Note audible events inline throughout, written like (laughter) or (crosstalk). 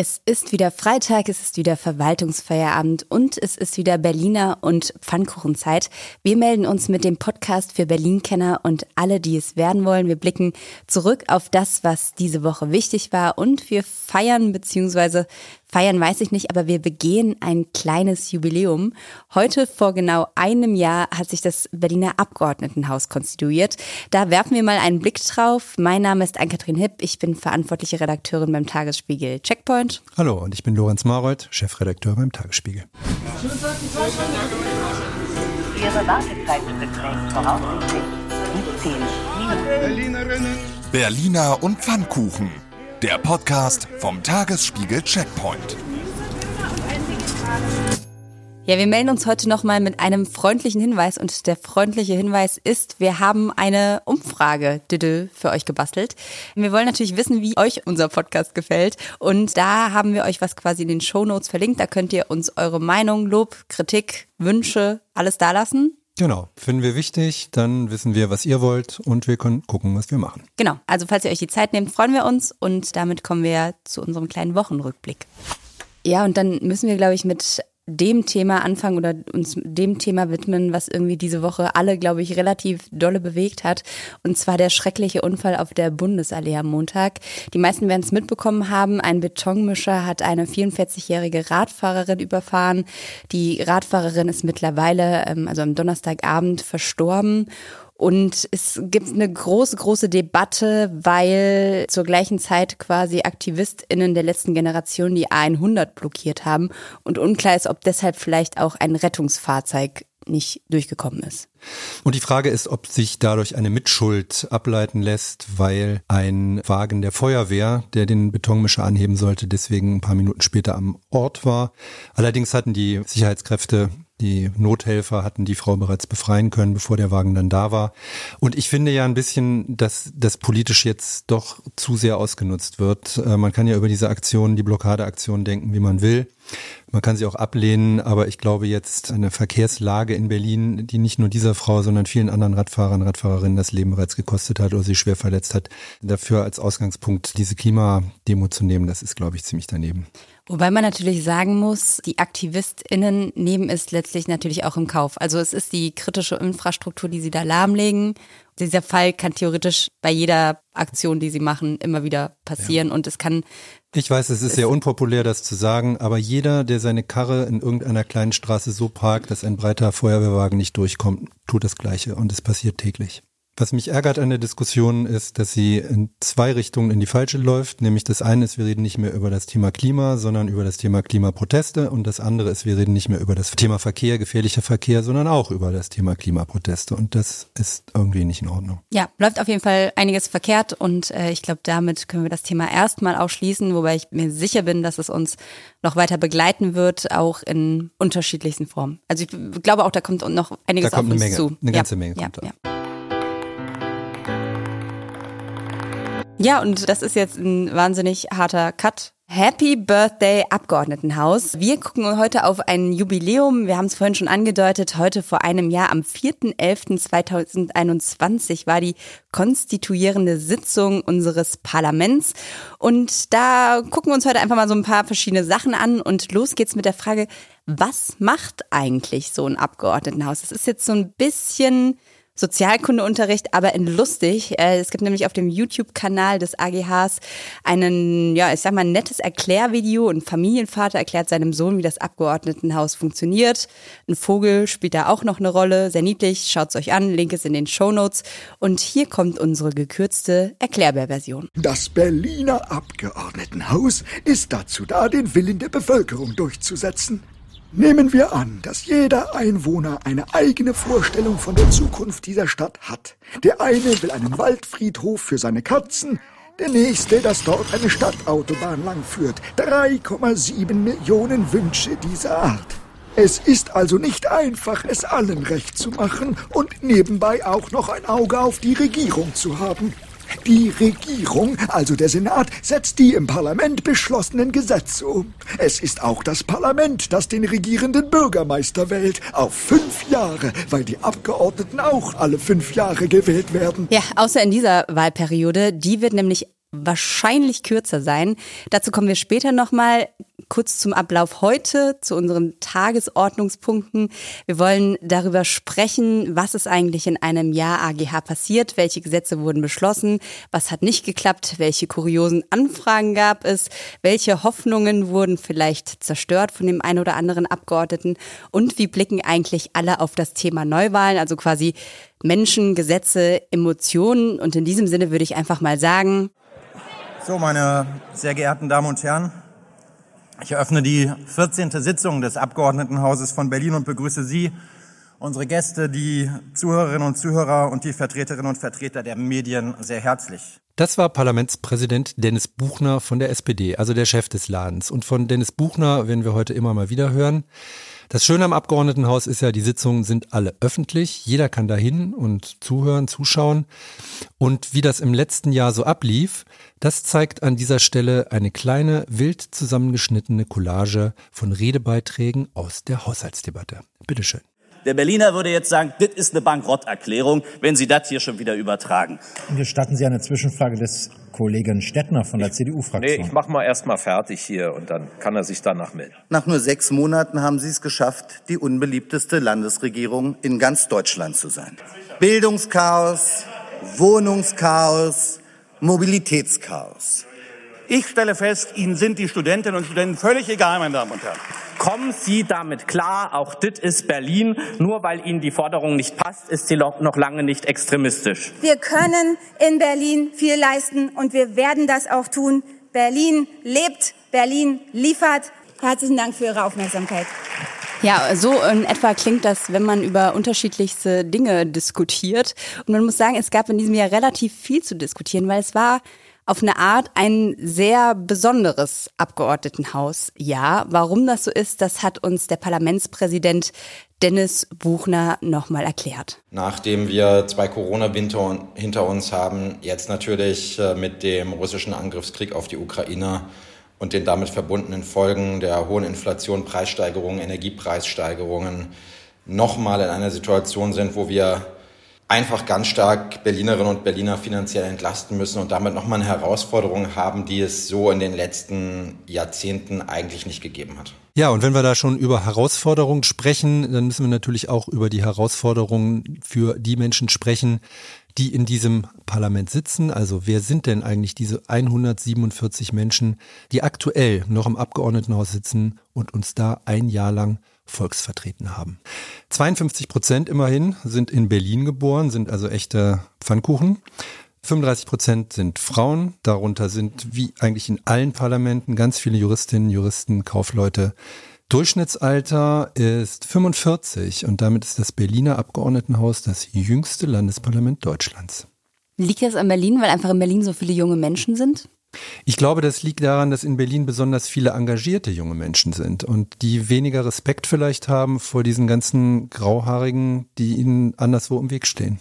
Es ist wieder Freitag, es ist wieder Verwaltungsfeierabend und es ist wieder Berliner und Pfannkuchenzeit. Wir melden uns mit dem Podcast für Berlin-Kenner und alle, die es werden wollen. Wir blicken zurück auf das, was diese Woche wichtig war und wir feiern bzw. Feiern weiß ich nicht, aber wir begehen ein kleines Jubiläum. Heute vor genau einem Jahr hat sich das Berliner Abgeordnetenhaus konstituiert. Da werfen wir mal einen Blick drauf. Mein Name ist Ann-Kathrin Hipp. Ich bin verantwortliche Redakteurin beim Tagesspiegel Checkpoint. Hallo, und ich bin Lorenz Marold, Chefredakteur beim Tagesspiegel. Ihre Wartezeit beträgt voraussichtlich 15 Minuten. Berliner und Pfannkuchen. Der Podcast vom Tagesspiegel Checkpoint. Ja, wir melden uns heute nochmal mit einem freundlichen Hinweis und der freundliche Hinweis ist, wir haben eine Umfrage für euch gebastelt. Wir wollen natürlich wissen, wie euch unser Podcast gefällt und da haben wir euch was quasi in den Show Notes verlinkt. Da könnt ihr uns eure Meinung, Lob, Kritik, Wünsche, alles dalassen. Genau, finden wir wichtig, dann wissen wir, was ihr wollt und wir können gucken, was wir machen. Genau, also falls ihr euch die Zeit nehmt, freuen wir uns und damit kommen wir zu unserem kleinen Wochenrückblick. Ja, und dann müssen wir, glaube ich, mit dem Thema anfangen oder uns dem Thema widmen, was irgendwie diese Woche alle, glaube ich, relativ dolle bewegt hat. Und zwar der schreckliche Unfall auf der Bundesallee am Montag. Die meisten werden es mitbekommen haben. Ein Betonmischer hat eine 44-jährige Radfahrerin überfahren. Die Radfahrerin ist mittlerweile, ähm, also am Donnerstagabend, verstorben. Und es gibt eine große, große Debatte, weil zur gleichen Zeit quasi AktivistInnen der letzten Generation die A100 blockiert haben und unklar ist, ob deshalb vielleicht auch ein Rettungsfahrzeug nicht durchgekommen ist. Und die Frage ist, ob sich dadurch eine Mitschuld ableiten lässt, weil ein Wagen der Feuerwehr, der den Betonmischer anheben sollte, deswegen ein paar Minuten später am Ort war. Allerdings hatten die Sicherheitskräfte die Nothelfer hatten die Frau bereits befreien können, bevor der Wagen dann da war. Und ich finde ja ein bisschen, dass das politisch jetzt doch zu sehr ausgenutzt wird. Äh, man kann ja über diese Aktion, die Blockadeaktion denken, wie man will. Man kann sie auch ablehnen, aber ich glaube jetzt eine Verkehrslage in Berlin, die nicht nur dieser Frau, sondern vielen anderen Radfahrern, Radfahrerinnen das Leben bereits gekostet hat oder sie schwer verletzt hat, dafür als Ausgangspunkt diese Klimademo zu nehmen, das ist, glaube ich, ziemlich daneben. Wobei man natürlich sagen muss, die AktivistInnen nehmen es letztlich natürlich auch im Kauf. Also es ist die kritische Infrastruktur, die sie da lahmlegen. Dieser Fall kann theoretisch bei jeder Aktion, die sie machen, immer wieder passieren ja. und es kann. Ich weiß, es ist sehr unpopulär, das zu sagen, aber jeder, der seine Karre in irgendeiner kleinen Straße so parkt, dass ein breiter Feuerwehrwagen nicht durchkommt, tut das Gleiche und es passiert täglich. Was mich ärgert an der Diskussion ist, dass sie in zwei Richtungen in die falsche läuft. Nämlich das eine ist, wir reden nicht mehr über das Thema Klima, sondern über das Thema Klimaproteste. Und das andere ist, wir reden nicht mehr über das Thema Verkehr, gefährlicher Verkehr, sondern auch über das Thema Klimaproteste. Und das ist irgendwie nicht in Ordnung. Ja, läuft auf jeden Fall einiges verkehrt. Und äh, ich glaube, damit können wir das Thema erstmal auch schließen, wobei ich mir sicher bin, dass es uns noch weiter begleiten wird, auch in unterschiedlichsten Formen. Also ich glaube auch, da kommt noch einiges da kommt auf uns eine Menge, zu. Eine ganze Menge kommt ja, da. Ja. Ja, und das ist jetzt ein wahnsinnig harter Cut. Happy Birthday Abgeordnetenhaus. Wir gucken heute auf ein Jubiläum. Wir haben es vorhin schon angedeutet. Heute vor einem Jahr, am 4.11.2021, war die konstituierende Sitzung unseres Parlaments. Und da gucken wir uns heute einfach mal so ein paar verschiedene Sachen an. Und los geht's mit der Frage, was macht eigentlich so ein Abgeordnetenhaus? Das ist jetzt so ein bisschen Sozialkundeunterricht, aber in lustig. Äh, es gibt nämlich auf dem YouTube-Kanal des AGHs einen, ja, ich sag mal, nettes Erklärvideo. Ein Familienvater erklärt seinem Sohn, wie das Abgeordnetenhaus funktioniert. Ein Vogel spielt da auch noch eine Rolle. Sehr niedlich. Schaut's euch an. Link ist in den Show Notes. Und hier kommt unsere gekürzte Erklärbär-Version. Das Berliner Abgeordnetenhaus ist dazu da, den Willen der Bevölkerung durchzusetzen. Nehmen wir an, dass jeder Einwohner eine eigene Vorstellung von der Zukunft dieser Stadt hat. Der eine will einen Waldfriedhof für seine Katzen, der nächste, dass dort eine Stadtautobahn langführt. 3,7 Millionen Wünsche dieser Art. Es ist also nicht einfach, es allen recht zu machen und nebenbei auch noch ein Auge auf die Regierung zu haben. Die Regierung, also der Senat, setzt die im Parlament beschlossenen Gesetze um. Es ist auch das Parlament, das den regierenden Bürgermeister wählt. Auf fünf Jahre, weil die Abgeordneten auch alle fünf Jahre gewählt werden. Ja, außer in dieser Wahlperiode. Die wird nämlich wahrscheinlich kürzer sein. Dazu kommen wir später nochmal. Kurz zum Ablauf heute, zu unseren Tagesordnungspunkten. Wir wollen darüber sprechen, was ist eigentlich in einem Jahr AGH passiert, welche Gesetze wurden beschlossen, was hat nicht geklappt, welche kuriosen Anfragen gab es, welche Hoffnungen wurden vielleicht zerstört von dem einen oder anderen Abgeordneten und wie blicken eigentlich alle auf das Thema Neuwahlen, also quasi Menschen, Gesetze, Emotionen. Und in diesem Sinne würde ich einfach mal sagen, so, meine sehr geehrten Damen und Herren, ich eröffne die 14. Sitzung des Abgeordnetenhauses von Berlin und begrüße Sie, unsere Gäste, die Zuhörerinnen und Zuhörer und die Vertreterinnen und Vertreter der Medien sehr herzlich. Das war Parlamentspräsident Dennis Buchner von der SPD, also der Chef des Ladens. Und von Dennis Buchner werden wir heute immer mal wieder hören. Das Schöne am Abgeordnetenhaus ist ja, die Sitzungen sind alle öffentlich. Jeder kann dahin und zuhören, zuschauen. Und wie das im letzten Jahr so ablief, das zeigt an dieser Stelle eine kleine, wild zusammengeschnittene Collage von Redebeiträgen aus der Haushaltsdebatte. Bitteschön. Der Berliner würde jetzt sagen, das ist eine Bankrotterklärung, wenn Sie das hier schon wieder übertragen. Gestatten Sie eine Zwischenfrage des Kollegen Stettner von der CDU-Fraktion. Nee, ich mache mal erst mal fertig hier und dann kann er sich danach melden. Nach nur sechs Monaten haben Sie es geschafft, die unbeliebteste Landesregierung in ganz Deutschland zu sein. Bildungschaos, Wohnungschaos, Mobilitätschaos. Ich stelle fest, Ihnen sind die Studentinnen und Studenten völlig egal, meine Damen und Herren. Kommen Sie damit klar, auch das ist Berlin. Nur weil Ihnen die Forderung nicht passt, ist sie noch lange nicht extremistisch. Wir können in Berlin viel leisten und wir werden das auch tun. Berlin lebt, Berlin liefert. Herzlichen Dank für Ihre Aufmerksamkeit. Ja, so in etwa klingt das, wenn man über unterschiedlichste Dinge diskutiert. Und man muss sagen, es gab in diesem Jahr relativ viel zu diskutieren, weil es war auf eine Art ein sehr besonderes Abgeordnetenhaus. Ja, warum das so ist, das hat uns der Parlamentspräsident Dennis Buchner nochmal erklärt. Nachdem wir zwei Corona-Winter hinter uns haben, jetzt natürlich äh, mit dem russischen Angriffskrieg auf die Ukraine und den damit verbundenen Folgen der hohen Inflation, Preissteigerungen, Energiepreissteigerungen nochmal in einer Situation sind, wo wir einfach ganz stark Berlinerinnen und Berliner finanziell entlasten müssen und damit nochmal eine Herausforderung haben, die es so in den letzten Jahrzehnten eigentlich nicht gegeben hat. Ja, und wenn wir da schon über Herausforderungen sprechen, dann müssen wir natürlich auch über die Herausforderungen für die Menschen sprechen, die in diesem Parlament sitzen. Also wer sind denn eigentlich diese 147 Menschen, die aktuell noch im Abgeordnetenhaus sitzen und uns da ein Jahr lang volksvertreten haben. 52 Prozent immerhin sind in Berlin geboren, sind also echte Pfannkuchen. 35 Prozent sind Frauen, darunter sind wie eigentlich in allen Parlamenten ganz viele Juristinnen, Juristen, Kaufleute. Durchschnittsalter ist 45 und damit ist das Berliner Abgeordnetenhaus das jüngste Landesparlament Deutschlands. Liegt das an Berlin, weil einfach in Berlin so viele junge Menschen sind? Ich glaube, das liegt daran, dass in Berlin besonders viele engagierte junge Menschen sind und die weniger Respekt vielleicht haben vor diesen ganzen Grauhaarigen, die ihnen anderswo im Weg stehen.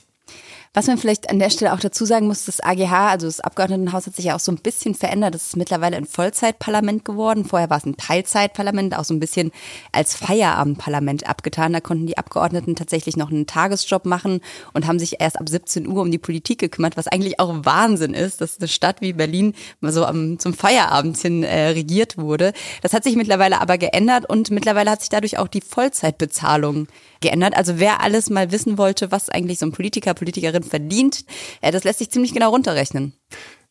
Was man vielleicht an der Stelle auch dazu sagen muss, das AGH, also das Abgeordnetenhaus hat sich ja auch so ein bisschen verändert. Das ist mittlerweile ein Vollzeitparlament geworden. Vorher war es ein Teilzeitparlament, auch so ein bisschen als Feierabendparlament abgetan. Da konnten die Abgeordneten tatsächlich noch einen Tagesjob machen und haben sich erst ab 17 Uhr um die Politik gekümmert, was eigentlich auch Wahnsinn ist, dass eine Stadt wie Berlin mal so am, zum Feierabend hin äh, regiert wurde. Das hat sich mittlerweile aber geändert und mittlerweile hat sich dadurch auch die Vollzeitbezahlung geändert. Also wer alles mal wissen wollte, was eigentlich so ein Politiker, Politikerin verdient, äh, das lässt sich ziemlich genau runterrechnen.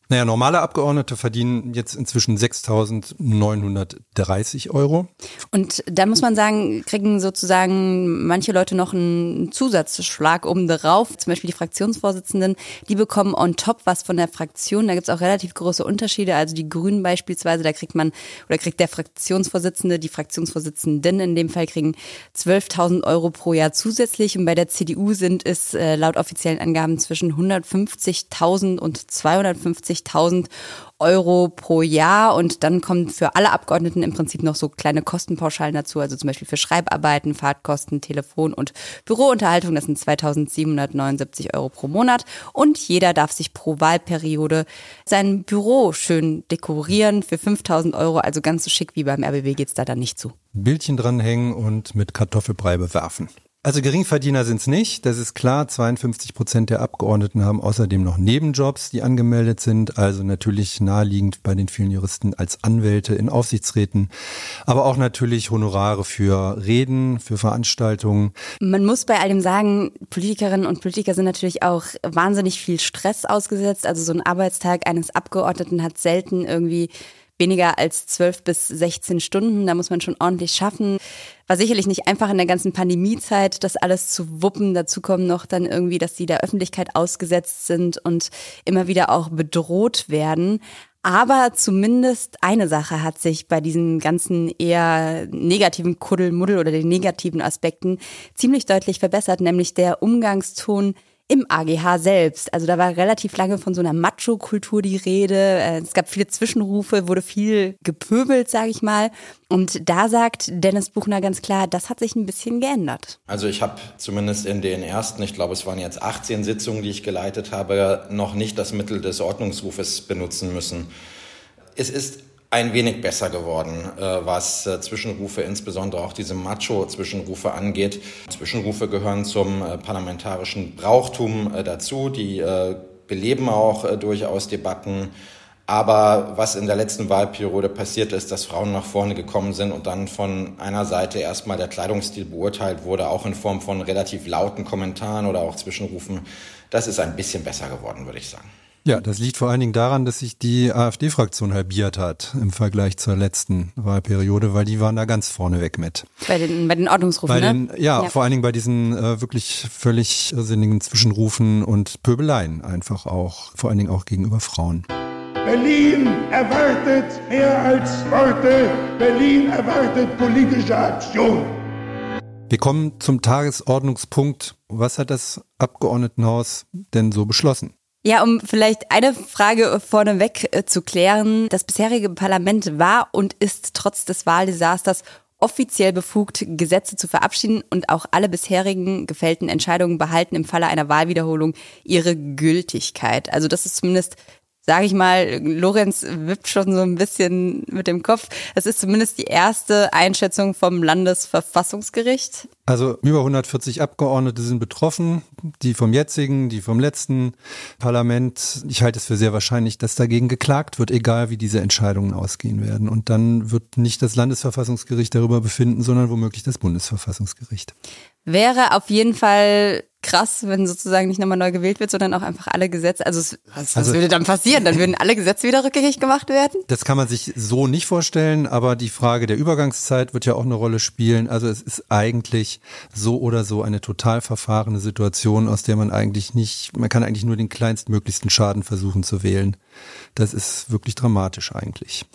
Naja, normale Abgeordnete verdienen jetzt inzwischen 6.930 Euro. Und da muss man sagen, kriegen sozusagen manche Leute noch einen Zusatzschlag oben drauf. Zum Beispiel die Fraktionsvorsitzenden, die bekommen on top was von der Fraktion. Da gibt's auch relativ große Unterschiede. Also die Grünen beispielsweise, da kriegt man oder kriegt der Fraktionsvorsitzende, die Fraktionsvorsitzenden in dem Fall kriegen 12.000 Euro pro Jahr zusätzlich. Und bei der CDU sind es äh, laut offiziellen Angaben zwischen 150.000 und 250 20.000 Euro pro Jahr. Und dann kommen für alle Abgeordneten im Prinzip noch so kleine Kostenpauschalen dazu, also zum Beispiel für Schreibarbeiten, Fahrtkosten, Telefon und Bürounterhaltung, das sind 2.779 Euro pro Monat. Und jeder darf sich pro Wahlperiode sein Büro schön dekorieren für 5.000 Euro, also ganz so schick wie beim RBB geht's da dann nicht zu. Bildchen dranhängen und mit Kartoffelbrei bewerfen. Also Geringverdiener sind es nicht, das ist klar. 52 Prozent der Abgeordneten haben außerdem noch Nebenjobs, die angemeldet sind. Also natürlich naheliegend bei den vielen Juristen als Anwälte in Aufsichtsräten. Aber auch natürlich Honorare für Reden, für Veranstaltungen. Man muss bei all dem sagen, Politikerinnen und Politiker sind natürlich auch wahnsinnig viel Stress ausgesetzt. Also so ein Arbeitstag eines Abgeordneten hat selten irgendwie weniger als 12 bis 16 Stunden. Da muss man schon ordentlich schaffen. War sicherlich nicht einfach in der ganzen Pandemiezeit, das alles zu wuppen. Dazu kommen noch dann irgendwie, dass sie der Öffentlichkeit ausgesetzt sind und immer wieder auch bedroht werden. Aber zumindest eine Sache hat sich bei diesen ganzen eher negativen Kuddelmuddel oder den negativen Aspekten ziemlich deutlich verbessert, nämlich der Umgangston im AGH selbst. Also da war relativ lange von so einer Macho-Kultur die Rede. Äh, es gab viele Zwischenrufe, wurde viel gepöbelt, sage ich mal. Und da sagt Dennis Buchner ganz klar, das hat sich ein bisschen geändert. Also ich habe zumindest in den ersten, ich glaube es waren jetzt 18 Sitzungen, die ich geleitet habe, noch nicht das Mittel des Ordnungsrufes benutzen müssen. Es ist ein wenig besser geworden, äh, was äh, Zwischenrufe, insbesondere auch diese Macho-Zwischenrufe angeht. Zwischenrufe gehören zum äh, parlamentarischen Brauchtum dazu. Die beleben auch durchaus Debatten. Aber was in der letzten Wahlperiode passiert ist, dass Frauen nach vorne gekommen sind und dann von einer Seite erstmal der Kleidungsstil beurteilt wurde, auch in Form von relativ lauten Kommentaren oder auch Zwischenrufen, das ist ein bisschen besser geworden, würde ich sagen. Ja, das liegt vor allen Dingen daran, dass sich die AfD-Fraktion halbiert hat im Vergleich zur letzten Wahlperiode, weil die waren da ganz vorneweg mit. Bei den, bei den Ordnungsrufen, bei den, ne? Ja, ja, vor allen Dingen bei diesen äh, wirklich völlig irrsinnigen Zwischenrufen und Pöbeleien einfach auch, vor allen Dingen auch gegenüber Frauen. Berlin erwartet mehr als Worte. Berlin erwartet politische Aktion. Wir kommen zum Tagesordnungspunkt. Was hat das Abgeordnetenhaus denn so beschlossen? Ja, um vielleicht eine Frage vorneweg äh, zu klären. Das bisherige Parlament war und ist trotz des Wahldesasters offiziell befugt, Gesetze zu verabschieden und auch alle bisherigen gefällten Entscheidungen behalten im Falle einer Wahlwiederholung ihre Gültigkeit. Also das ist zumindest sage ich mal, Lorenz wippt schon so ein bisschen mit dem Kopf. Das ist zumindest die erste Einschätzung vom Landesverfassungsgericht. Also über 140 Abgeordnete sind betroffen, die vom jetzigen, die vom letzten Parlament. Ich halte es für sehr wahrscheinlich, dass dagegen geklagt wird, egal wie diese Entscheidungen ausgehen werden. Und dann wird nicht das Landesverfassungsgericht darüber befinden, sondern womöglich das Bundesverfassungsgericht. Wäre auf jeden Fall krass, wenn sozusagen nicht nochmal neu gewählt wird, sondern auch einfach alle Gesetze. Also was, was also, würde dann passieren? Dann würden alle Gesetze wieder rückgängig gemacht werden? Das kann man sich so nicht vorstellen, aber die Frage der Übergangszeit wird ja auch eine Rolle spielen. Also es ist eigentlich so oder so eine total verfahrene Situation, aus der man eigentlich nicht, man kann eigentlich nur den kleinstmöglichsten Schaden versuchen zu wählen. Das ist wirklich dramatisch eigentlich.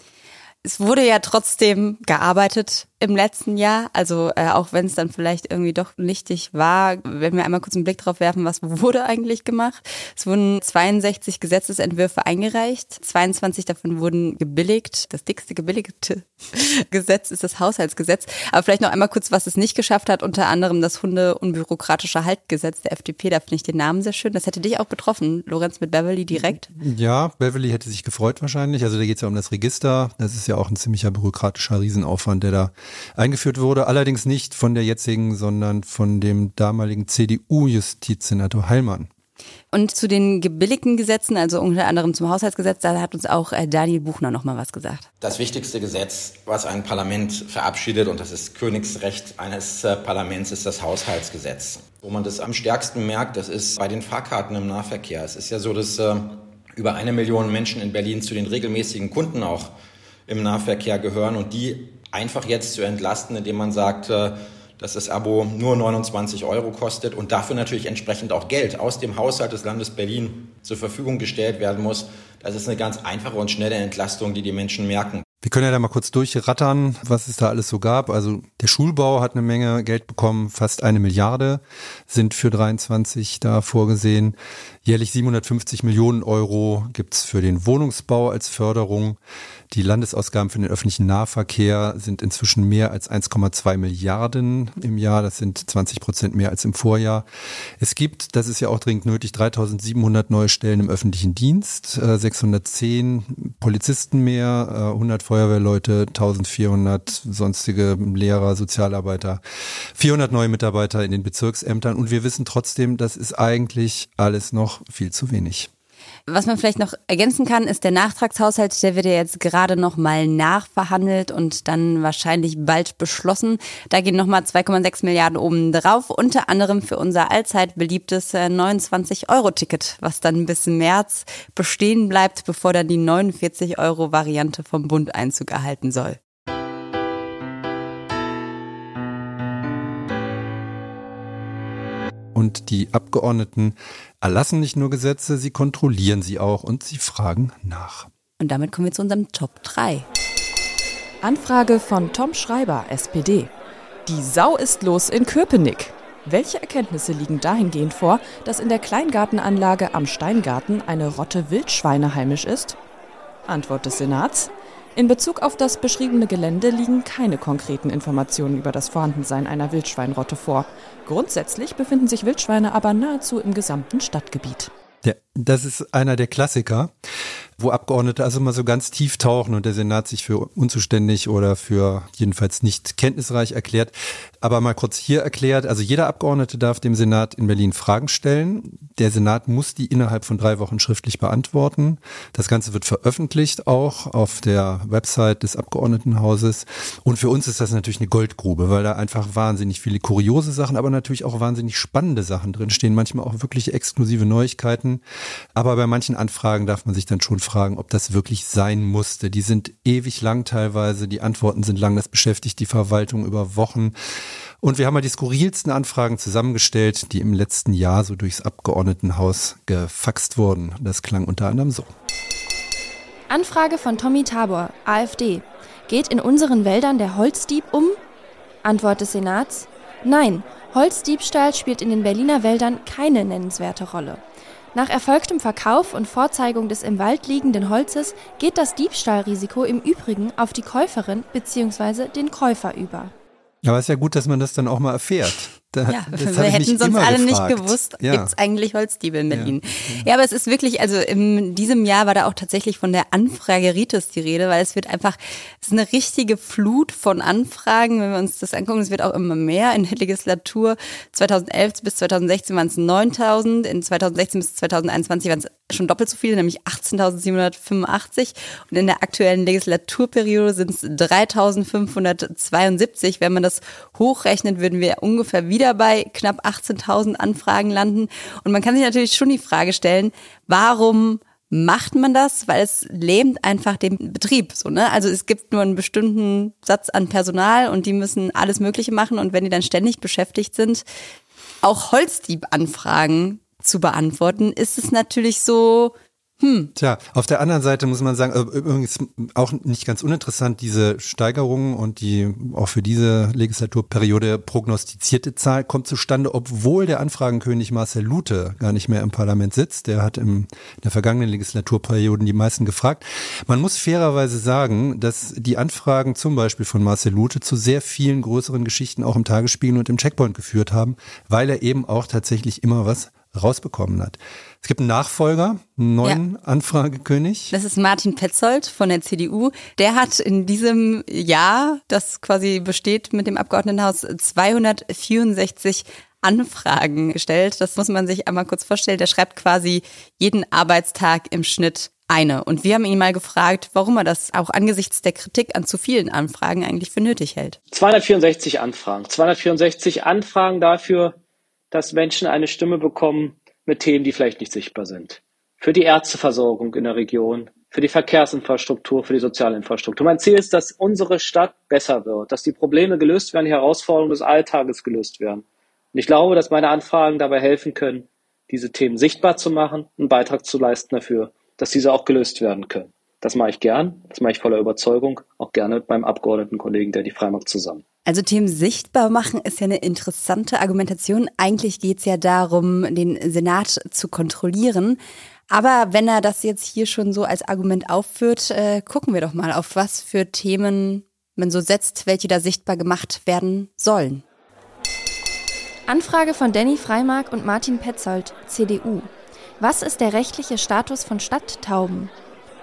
Es wurde ja trotzdem gearbeitet im letzten Jahr. Also äh, auch wenn es dann vielleicht irgendwie doch nichtig war, wenn wir einmal kurz einen Blick drauf werfen, was wurde eigentlich gemacht. Es wurden 62 Gesetzesentwürfe eingereicht, 22 davon wurden gebilligt. Das dickste gebilligte (laughs) Gesetz ist das Haushaltsgesetz. Aber vielleicht noch einmal kurz, was es nicht geschafft hat. Unter anderem das Hunde-unbürokratische Haltgesetz der FDP. Da finde ich den Namen sehr schön. Das hätte dich auch betroffen, Lorenz, mit Beverly direkt. Ja, Beverly hätte sich gefreut wahrscheinlich. Also da geht es ja um das Register. Das ist ja auch ein ziemlicher bürokratischer Riesenaufwand, der da eingeführt wurde, allerdings nicht von der jetzigen, sondern von dem damaligen CDU-Justizsenator Heilmann. Und zu den gebilligten Gesetzen, also unter anderem zum Haushaltsgesetz, da hat uns auch äh, Daniel Buchner noch mal was gesagt. Das wichtigste Gesetz, was ein Parlament verabschiedet, und das ist Königsrecht eines äh, Parlaments, ist das Haushaltsgesetz. Wo man das am stärksten merkt, das ist bei den Fahrkarten im Nahverkehr. Es ist ja so, dass äh, über eine Million Menschen in Berlin zu den regelmäßigen Kunden auch im Nahverkehr gehören und die einfach jetzt zu entlasten, indem man sagt, äh, dass das Abo nur 29 Euro kostet und dafür natürlich entsprechend auch Geld aus dem Haushalt des Landes Berlin zur Verfügung gestellt werden muss. Das ist eine ganz einfache und schnelle Entlastung, die die Menschen merken. Wir können ja da mal kurz durchrattern, was es da alles so gab. Also der Schulbau hat eine Menge Geld bekommen, fast eine Milliarde sind für 23 da vorgesehen. Jährlich 750 Millionen Euro gibt's für den Wohnungsbau als Förderung. Die Landesausgaben für den öffentlichen Nahverkehr sind inzwischen mehr als 1,2 Milliarden im Jahr. Das sind 20 Prozent mehr als im Vorjahr. Es gibt, das ist ja auch dringend nötig, 3700 neue Stellen im öffentlichen Dienst, 610 äh, Polizisten mehr, 100 Feuerwehrleute, 1400 sonstige Lehrer, Sozialarbeiter, 400 neue Mitarbeiter in den Bezirksämtern und wir wissen trotzdem, das ist eigentlich alles noch viel zu wenig. Was man vielleicht noch ergänzen kann, ist der Nachtragshaushalt, der wird ja jetzt gerade noch mal nachverhandelt und dann wahrscheinlich bald beschlossen. Da gehen noch mal 2,6 Milliarden oben drauf, unter anderem für unser allzeit beliebtes 29-Euro-Ticket, was dann bis März bestehen bleibt, bevor dann die 49-Euro-Variante vom Bund Einzug erhalten soll. Und die Abgeordneten erlassen nicht nur Gesetze, sie kontrollieren sie auch und sie fragen nach. Und damit kommen wir zu unserem Top 3. Anfrage von Tom Schreiber, SPD. Die Sau ist los in Köpenick. Welche Erkenntnisse liegen dahingehend vor, dass in der Kleingartenanlage am Steingarten eine Rotte Wildschweine heimisch ist? Antwort des Senats. In Bezug auf das beschriebene Gelände liegen keine konkreten Informationen über das Vorhandensein einer Wildschweinrotte vor. Grundsätzlich befinden sich Wildschweine aber nahezu im gesamten Stadtgebiet. Ja, das ist einer der Klassiker wo Abgeordnete also mal so ganz tief tauchen und der Senat sich für unzuständig oder für jedenfalls nicht kenntnisreich erklärt. Aber mal kurz hier erklärt, also jeder Abgeordnete darf dem Senat in Berlin Fragen stellen. Der Senat muss die innerhalb von drei Wochen schriftlich beantworten. Das Ganze wird veröffentlicht auch auf der Website des Abgeordnetenhauses. Und für uns ist das natürlich eine Goldgrube, weil da einfach wahnsinnig viele kuriose Sachen, aber natürlich auch wahnsinnig spannende Sachen drinstehen. Manchmal auch wirklich exklusive Neuigkeiten. Aber bei manchen Anfragen darf man sich dann schon fragen, ob das wirklich sein musste. Die sind ewig lang teilweise, die Antworten sind lang, das beschäftigt die Verwaltung über Wochen. Und wir haben mal die skurrilsten Anfragen zusammengestellt, die im letzten Jahr so durchs Abgeordnetenhaus gefaxt wurden. Das klang unter anderem so. Anfrage von Tommy Tabor, AfD. Geht in unseren Wäldern der Holzdieb um? Antwort des Senats. Nein, Holzdiebstahl spielt in den Berliner Wäldern keine nennenswerte Rolle. Nach erfolgtem Verkauf und Vorzeigung des im Wald liegenden Holzes geht das Diebstahlrisiko im Übrigen auf die Käuferin bzw. den Käufer über. Aber es ist ja gut, dass man das dann auch mal erfährt. Da, ja, wir hätten sonst alle gefragt. nicht gewusst, ja. gibt es eigentlich Holzdiebe in Berlin. Ja. ja. aber es ist wirklich, also in diesem Jahr war da auch tatsächlich von der Anfrage Ritus die Rede, weil es wird einfach, es ist eine richtige Flut von Anfragen, wenn wir uns das angucken, es wird auch immer mehr. In der Legislatur 2011 bis 2016 waren es 9000, in 2016 bis 2021 waren es schon doppelt so viele, nämlich 18.785 und in der aktuellen Legislaturperiode sind es 3.572. Wenn man das hochrechnet, würden wir ungefähr wieder bei knapp 18.000 Anfragen landen. Und man kann sich natürlich schon die Frage stellen, warum macht man das? Weil es lähmt einfach den Betrieb, so, ne? Also es gibt nur einen bestimmten Satz an Personal und die müssen alles Mögliche machen und wenn die dann ständig beschäftigt sind, auch Holzdieb-Anfragen zu beantworten, ist es natürlich so, hm. Tja, auf der anderen Seite muss man sagen, äh, übrigens auch nicht ganz uninteressant, diese Steigerung und die auch für diese Legislaturperiode prognostizierte Zahl kommt zustande, obwohl der Anfragenkönig Marcel Lute gar nicht mehr im Parlament sitzt. Der hat im, in der vergangenen Legislaturperioden die meisten gefragt. Man muss fairerweise sagen, dass die Anfragen zum Beispiel von Marcel Lute zu sehr vielen größeren Geschichten auch im Tagesspiegel und im Checkpoint geführt haben, weil er eben auch tatsächlich immer was rausbekommen hat. Es gibt einen Nachfolger, einen neuen ja. Anfragekönig. Das ist Martin Petzold von der CDU. Der hat in diesem Jahr, das quasi besteht mit dem Abgeordnetenhaus, 264 Anfragen gestellt. Das muss man sich einmal kurz vorstellen. Der schreibt quasi jeden Arbeitstag im Schnitt eine. Und wir haben ihn mal gefragt, warum er das auch angesichts der Kritik an zu vielen Anfragen eigentlich für nötig hält. 264 Anfragen. 264 Anfragen dafür, dass Menschen eine Stimme bekommen mit Themen, die vielleicht nicht sichtbar sind. Für die Ärzteversorgung in der Region, für die Verkehrsinfrastruktur, für die Sozialinfrastruktur. Mein Ziel ist, dass unsere Stadt besser wird, dass die Probleme gelöst werden, die Herausforderungen des Alltages gelöst werden. Und ich glaube, dass meine Anfragen dabei helfen können, diese Themen sichtbar zu machen, einen Beitrag zu leisten dafür, dass diese auch gelöst werden können. Das mache ich gern, das mache ich voller Überzeugung, auch gerne mit meinem Abgeordnetenkollegen, der die Freimacht zusammen. Also Themen sichtbar machen ist ja eine interessante Argumentation. Eigentlich geht es ja darum, den Senat zu kontrollieren. Aber wenn er das jetzt hier schon so als Argument aufführt, äh, gucken wir doch mal, auf was für Themen man so setzt, welche da sichtbar gemacht werden sollen. Anfrage von Danny Freimark und Martin Petzold, CDU. Was ist der rechtliche Status von Stadttauben?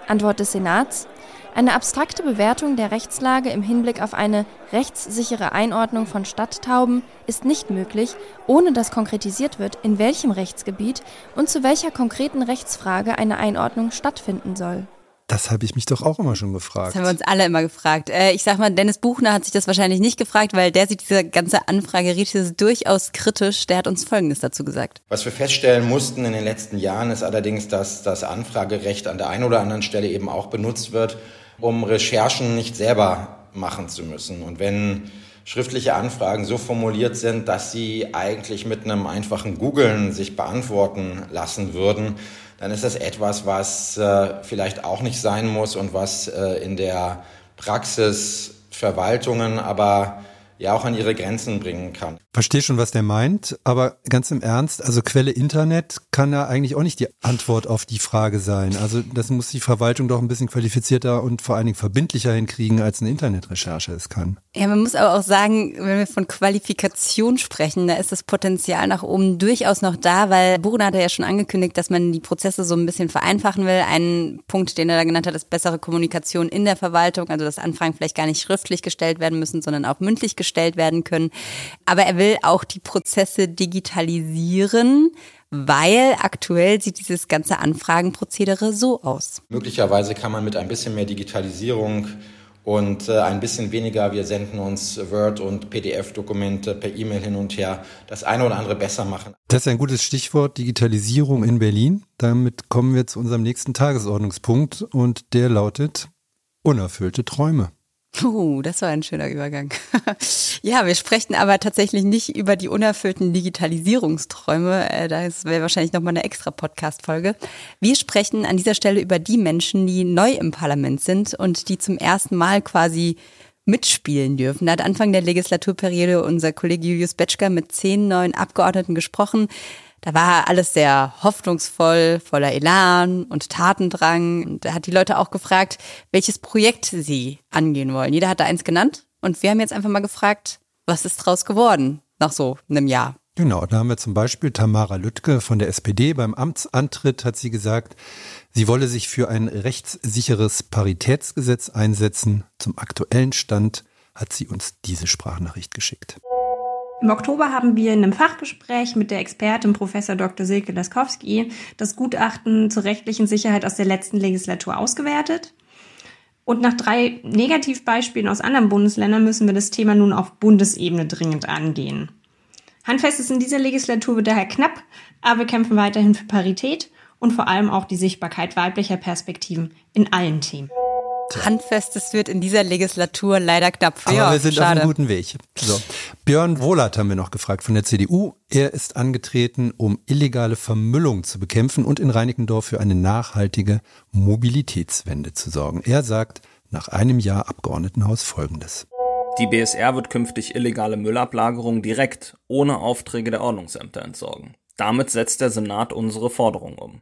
Antwort des Senats. Eine abstrakte Bewertung der Rechtslage im Hinblick auf eine rechtssichere Einordnung von Stadttauben ist nicht möglich, ohne dass konkretisiert wird, in welchem Rechtsgebiet und zu welcher konkreten Rechtsfrage eine Einordnung stattfinden soll. Das habe ich mich doch auch immer schon gefragt. Das haben wir uns alle immer gefragt. Äh, ich sag mal, Dennis Buchner hat sich das wahrscheinlich nicht gefragt, weil der sieht diese ganze Anfrage durchaus kritisch. Der hat uns Folgendes dazu gesagt. Was wir feststellen mussten in den letzten Jahren ist allerdings, dass das Anfragerecht an der einen oder anderen Stelle eben auch benutzt wird, um Recherchen nicht selber machen zu müssen. Und wenn schriftliche Anfragen so formuliert sind, dass sie eigentlich mit einem einfachen Googlen sich beantworten lassen würden, dann ist das etwas, was äh, vielleicht auch nicht sein muss und was äh, in der Praxis Verwaltungen aber ja auch an ihre Grenzen bringen kann. Verstehe schon, was der meint, aber ganz im Ernst, also Quelle Internet kann ja eigentlich auch nicht die Antwort auf die Frage sein. Also das muss die Verwaltung doch ein bisschen qualifizierter und vor allen Dingen verbindlicher hinkriegen, als eine Internetrecherche es kann. Ja, man muss aber auch sagen, wenn wir von Qualifikation sprechen, da ist das Potenzial nach oben durchaus noch da, weil Buchner hat ja schon angekündigt, dass man die Prozesse so ein bisschen vereinfachen will. Ein Punkt, den er da genannt hat, ist bessere Kommunikation in der Verwaltung, also dass Anfragen vielleicht gar nicht schriftlich gestellt werden müssen, sondern auch mündlich gestellt werden können. Aber er will auch die Prozesse digitalisieren, weil aktuell sieht dieses ganze Anfragenprozedere so aus. Möglicherweise kann man mit ein bisschen mehr Digitalisierung und äh, ein bisschen weniger, wir senden uns Word- und PDF-Dokumente per E-Mail hin und her, das eine oder andere besser machen. Das ist ein gutes Stichwort, Digitalisierung in Berlin. Damit kommen wir zu unserem nächsten Tagesordnungspunkt und der lautet unerfüllte Träume. Oh, das war ein schöner Übergang. (laughs) ja, wir sprechen aber tatsächlich nicht über die unerfüllten Digitalisierungsträume. Äh, das wäre wahrscheinlich nochmal eine extra Podcast-Folge. Wir sprechen an dieser Stelle über die Menschen, die neu im Parlament sind und die zum ersten Mal quasi mitspielen dürfen. Da hat Anfang der Legislaturperiode unser Kollege Julius Betschka mit zehn neuen Abgeordneten gesprochen. Da war alles sehr hoffnungsvoll, voller Elan und Tatendrang. Und er hat die Leute auch gefragt, welches Projekt sie angehen wollen. Jeder hat da eins genannt. Und wir haben jetzt einfach mal gefragt, was ist draus geworden nach so einem Jahr? Genau, da haben wir zum Beispiel Tamara Lüttke von der SPD. Beim Amtsantritt hat sie gesagt, sie wolle sich für ein rechtssicheres Paritätsgesetz einsetzen. Zum aktuellen Stand hat sie uns diese Sprachnachricht geschickt. Im Oktober haben wir in einem Fachgespräch mit der Expertin Professor Dr. Silke Laskowski das Gutachten zur rechtlichen Sicherheit aus der letzten Legislatur ausgewertet. Und nach drei Negativbeispielen aus anderen Bundesländern müssen wir das Thema nun auf Bundesebene dringend angehen. Handfest ist in dieser Legislatur wird daher knapp, aber wir kämpfen weiterhin für Parität und vor allem auch die Sichtbarkeit weiblicher Perspektiven in allen Themen. Handfestes wird in dieser Legislatur leider knapp. Aber ja, wir sind schade. auf einem guten Weg. So. Björn Wohlert haben wir noch gefragt von der CDU. Er ist angetreten, um illegale Vermüllung zu bekämpfen und in Reinickendorf für eine nachhaltige Mobilitätswende zu sorgen. Er sagt nach einem Jahr Abgeordnetenhaus Folgendes. Die BSR wird künftig illegale Müllablagerung direkt ohne Aufträge der Ordnungsämter entsorgen. Damit setzt der Senat unsere Forderung um.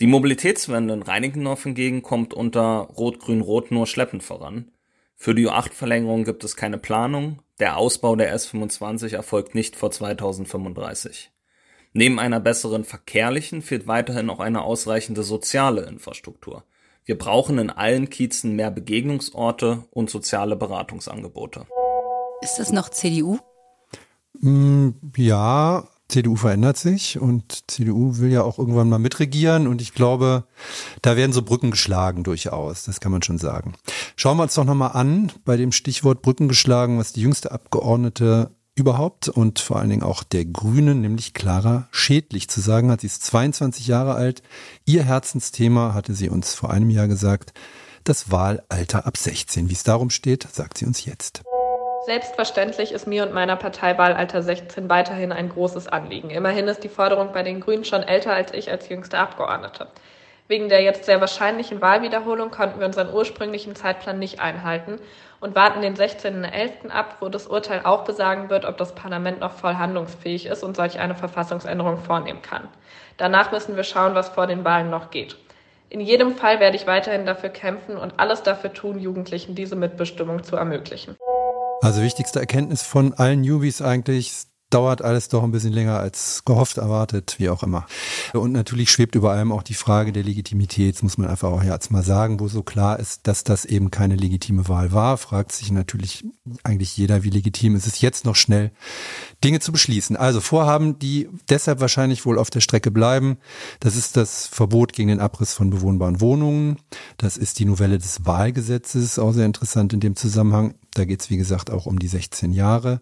Die Mobilitätswende in Reinickendorf hingegen kommt unter Rot-Grün-Rot nur schleppend voran. Für die U8-Verlängerung gibt es keine Planung. Der Ausbau der S25 erfolgt nicht vor 2035. Neben einer besseren verkehrlichen fehlt weiterhin auch eine ausreichende soziale Infrastruktur. Wir brauchen in allen Kiezen mehr Begegnungsorte und soziale Beratungsangebote. Ist das noch CDU? Mm, ja, CDU verändert sich und CDU will ja auch irgendwann mal mitregieren und ich glaube, da werden so Brücken geschlagen durchaus, das kann man schon sagen. Schauen wir uns doch nochmal an, bei dem Stichwort Brücken geschlagen, was die jüngste Abgeordnete überhaupt und vor allen Dingen auch der Grünen, nämlich Clara Schädlich zu sagen hat. Sie ist 22 Jahre alt. Ihr Herzensthema hatte sie uns vor einem Jahr gesagt, das Wahlalter ab 16. Wie es darum steht, sagt sie uns jetzt. Selbstverständlich ist mir und meiner Partei Wahlalter 16 weiterhin ein großes Anliegen. Immerhin ist die Forderung bei den Grünen schon älter als ich als jüngste Abgeordnete. Wegen der jetzt sehr wahrscheinlichen Wahlwiederholung konnten wir unseren ursprünglichen Zeitplan nicht einhalten und warten den 16.11. ab, wo das Urteil auch besagen wird, ob das Parlament noch voll handlungsfähig ist und solch eine Verfassungsänderung vornehmen kann. Danach müssen wir schauen, was vor den Wahlen noch geht. In jedem Fall werde ich weiterhin dafür kämpfen und alles dafür tun, Jugendlichen diese Mitbestimmung zu ermöglichen. Also wichtigste Erkenntnis von allen Newbies eigentlich, dauert alles doch ein bisschen länger als gehofft, erwartet, wie auch immer. Und natürlich schwebt über allem auch die Frage der Legitimität, das muss man einfach auch jetzt mal sagen, wo so klar ist, dass das eben keine legitime Wahl war, fragt sich natürlich eigentlich jeder, wie legitim ist es jetzt noch schnell, Dinge zu beschließen. Also Vorhaben, die deshalb wahrscheinlich wohl auf der Strecke bleiben, das ist das Verbot gegen den Abriss von bewohnbaren Wohnungen, das ist die Novelle des Wahlgesetzes, auch sehr interessant in dem Zusammenhang. Da geht es, wie gesagt, auch um die 16 Jahre.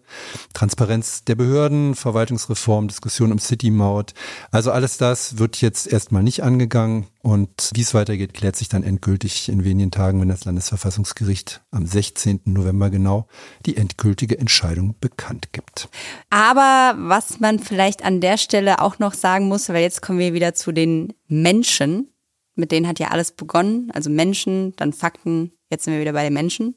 Transparenz der Behörden, Verwaltungsreform, Diskussion um City-Maut. Also alles das wird jetzt erstmal nicht angegangen. Und wie es weitergeht, klärt sich dann endgültig in wenigen Tagen, wenn das Landesverfassungsgericht am 16. November genau die endgültige Entscheidung bekannt gibt. Aber was man vielleicht an der Stelle auch noch sagen muss, weil jetzt kommen wir wieder zu den Menschen, mit denen hat ja alles begonnen. Also Menschen, dann Fakten, jetzt sind wir wieder bei den Menschen.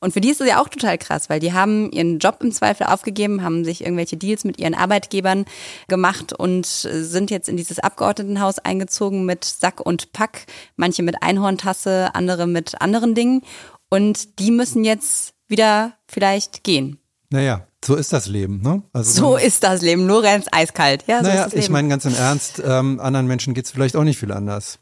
Und für die ist es ja auch total krass, weil die haben ihren Job im Zweifel aufgegeben, haben sich irgendwelche Deals mit ihren Arbeitgebern gemacht und sind jetzt in dieses Abgeordnetenhaus eingezogen mit Sack und Pack, manche mit Einhorntasse, andere mit anderen Dingen. Und die müssen jetzt wieder vielleicht gehen. Naja, so ist das Leben, ne? Also so ist das Leben, Lorenz eiskalt. Ja, so naja, ich meine ganz im Ernst, ähm, anderen Menschen geht's vielleicht auch nicht viel anders.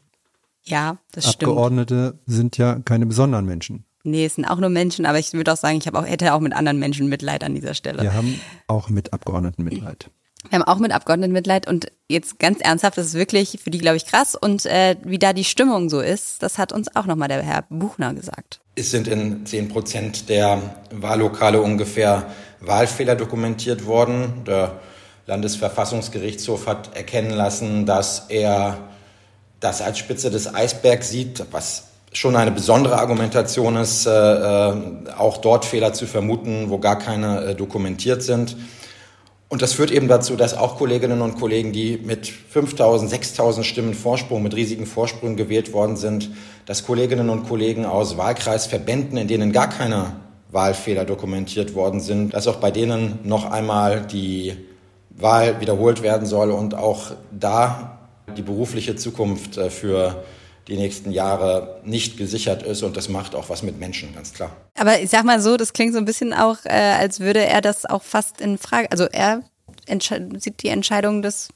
Ja, das stimmt. Abgeordnete sind ja keine besonderen Menschen. Nee, es sind auch nur Menschen, aber ich würde auch sagen, ich habe auch, hätte auch mit anderen Menschen Mitleid an dieser Stelle. Wir haben auch mit Abgeordneten Mitleid. Wir haben auch mit Abgeordneten Mitleid und jetzt ganz ernsthaft, das ist wirklich für die, glaube ich, krass. Und äh, wie da die Stimmung so ist, das hat uns auch nochmal der Herr Buchner gesagt. Es sind in zehn Prozent der Wahllokale ungefähr Wahlfehler dokumentiert worden. Der Landesverfassungsgerichtshof hat erkennen lassen, dass er das als Spitze des Eisbergs sieht, was schon eine besondere Argumentation ist, äh, äh, auch dort Fehler zu vermuten, wo gar keine äh, dokumentiert sind. Und das führt eben dazu, dass auch Kolleginnen und Kollegen, die mit 5000, 6000 Stimmen Vorsprung, mit riesigen Vorsprüngen gewählt worden sind, dass Kolleginnen und Kollegen aus Wahlkreisverbänden, in denen gar keine Wahlfehler dokumentiert worden sind, dass auch bei denen noch einmal die Wahl wiederholt werden soll und auch da die berufliche Zukunft für die nächsten Jahre nicht gesichert ist und das macht auch was mit Menschen, ganz klar. Aber ich sag mal so, das klingt so ein bisschen auch, äh, als würde er das auch fast in Frage, also er sieht die Entscheidung des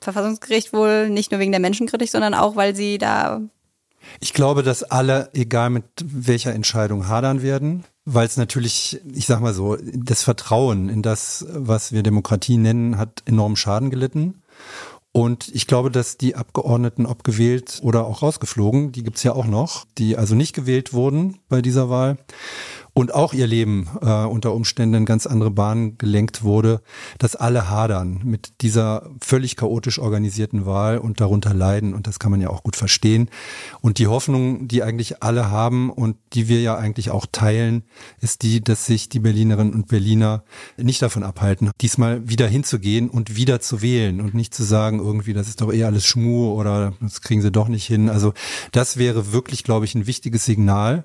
Verfassungsgerichts wohl nicht nur wegen der Menschen kritisch, sondern auch, weil sie da ich glaube, dass alle, egal mit welcher Entscheidung, hadern werden, weil es natürlich, ich sag mal so, das Vertrauen in das, was wir Demokratie nennen, hat enorm Schaden gelitten. Und ich glaube, dass die Abgeordneten, ob gewählt oder auch rausgeflogen, die gibt's ja auch noch, die also nicht gewählt wurden bei dieser Wahl, und auch ihr Leben äh, unter Umständen in ganz andere Bahnen gelenkt wurde, dass alle hadern mit dieser völlig chaotisch organisierten Wahl und darunter leiden. Und das kann man ja auch gut verstehen. Und die Hoffnung, die eigentlich alle haben und die wir ja eigentlich auch teilen, ist die, dass sich die Berlinerinnen und Berliner nicht davon abhalten, diesmal wieder hinzugehen und wieder zu wählen und nicht zu sagen, irgendwie, das ist doch eh alles Schmu oder das kriegen sie doch nicht hin. Also das wäre wirklich, glaube ich, ein wichtiges Signal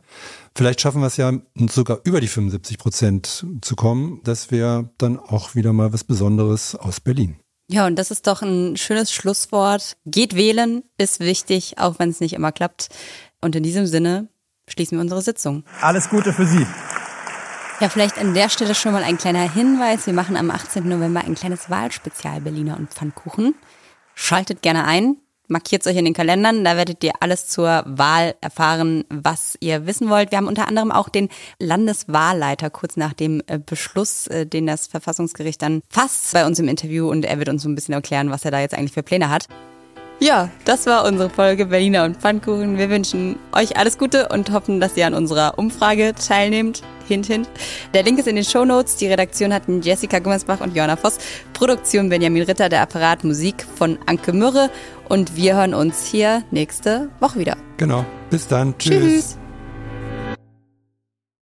Vielleicht schaffen wir es ja sogar über die 75 Prozent zu kommen. Das wäre dann auch wieder mal was Besonderes aus Berlin. Ja, und das ist doch ein schönes Schlusswort. Geht wählen, ist wichtig, auch wenn es nicht immer klappt. Und in diesem Sinne schließen wir unsere Sitzung. Alles Gute für Sie. Ja, vielleicht an der Stelle schon mal ein kleiner Hinweis. Wir machen am 18. November ein kleines Wahlspezial Berliner und Pfannkuchen. Schaltet gerne ein. Markiert euch in den Kalendern, da werdet ihr alles zur Wahl erfahren, was ihr wissen wollt. Wir haben unter anderem auch den Landeswahlleiter kurz nach dem äh, Beschluss, äh, den das Verfassungsgericht dann fasst, bei uns im Interview und er wird uns so ein bisschen erklären, was er da jetzt eigentlich für Pläne hat. Ja, das war unsere Folge Berliner und Pfannkuchen. Wir wünschen euch alles Gute und hoffen, dass ihr an unserer Umfrage teilnehmt. Hint, hint. Der Link ist in den Show Notes. Die Redaktion hatten Jessica Gummersbach und Johanna Voss. Produktion Benjamin Ritter, der Apparat Musik von Anke Mürre. Und wir hören uns hier nächste Woche wieder. Genau. Bis dann. Tschüss. Tschüss.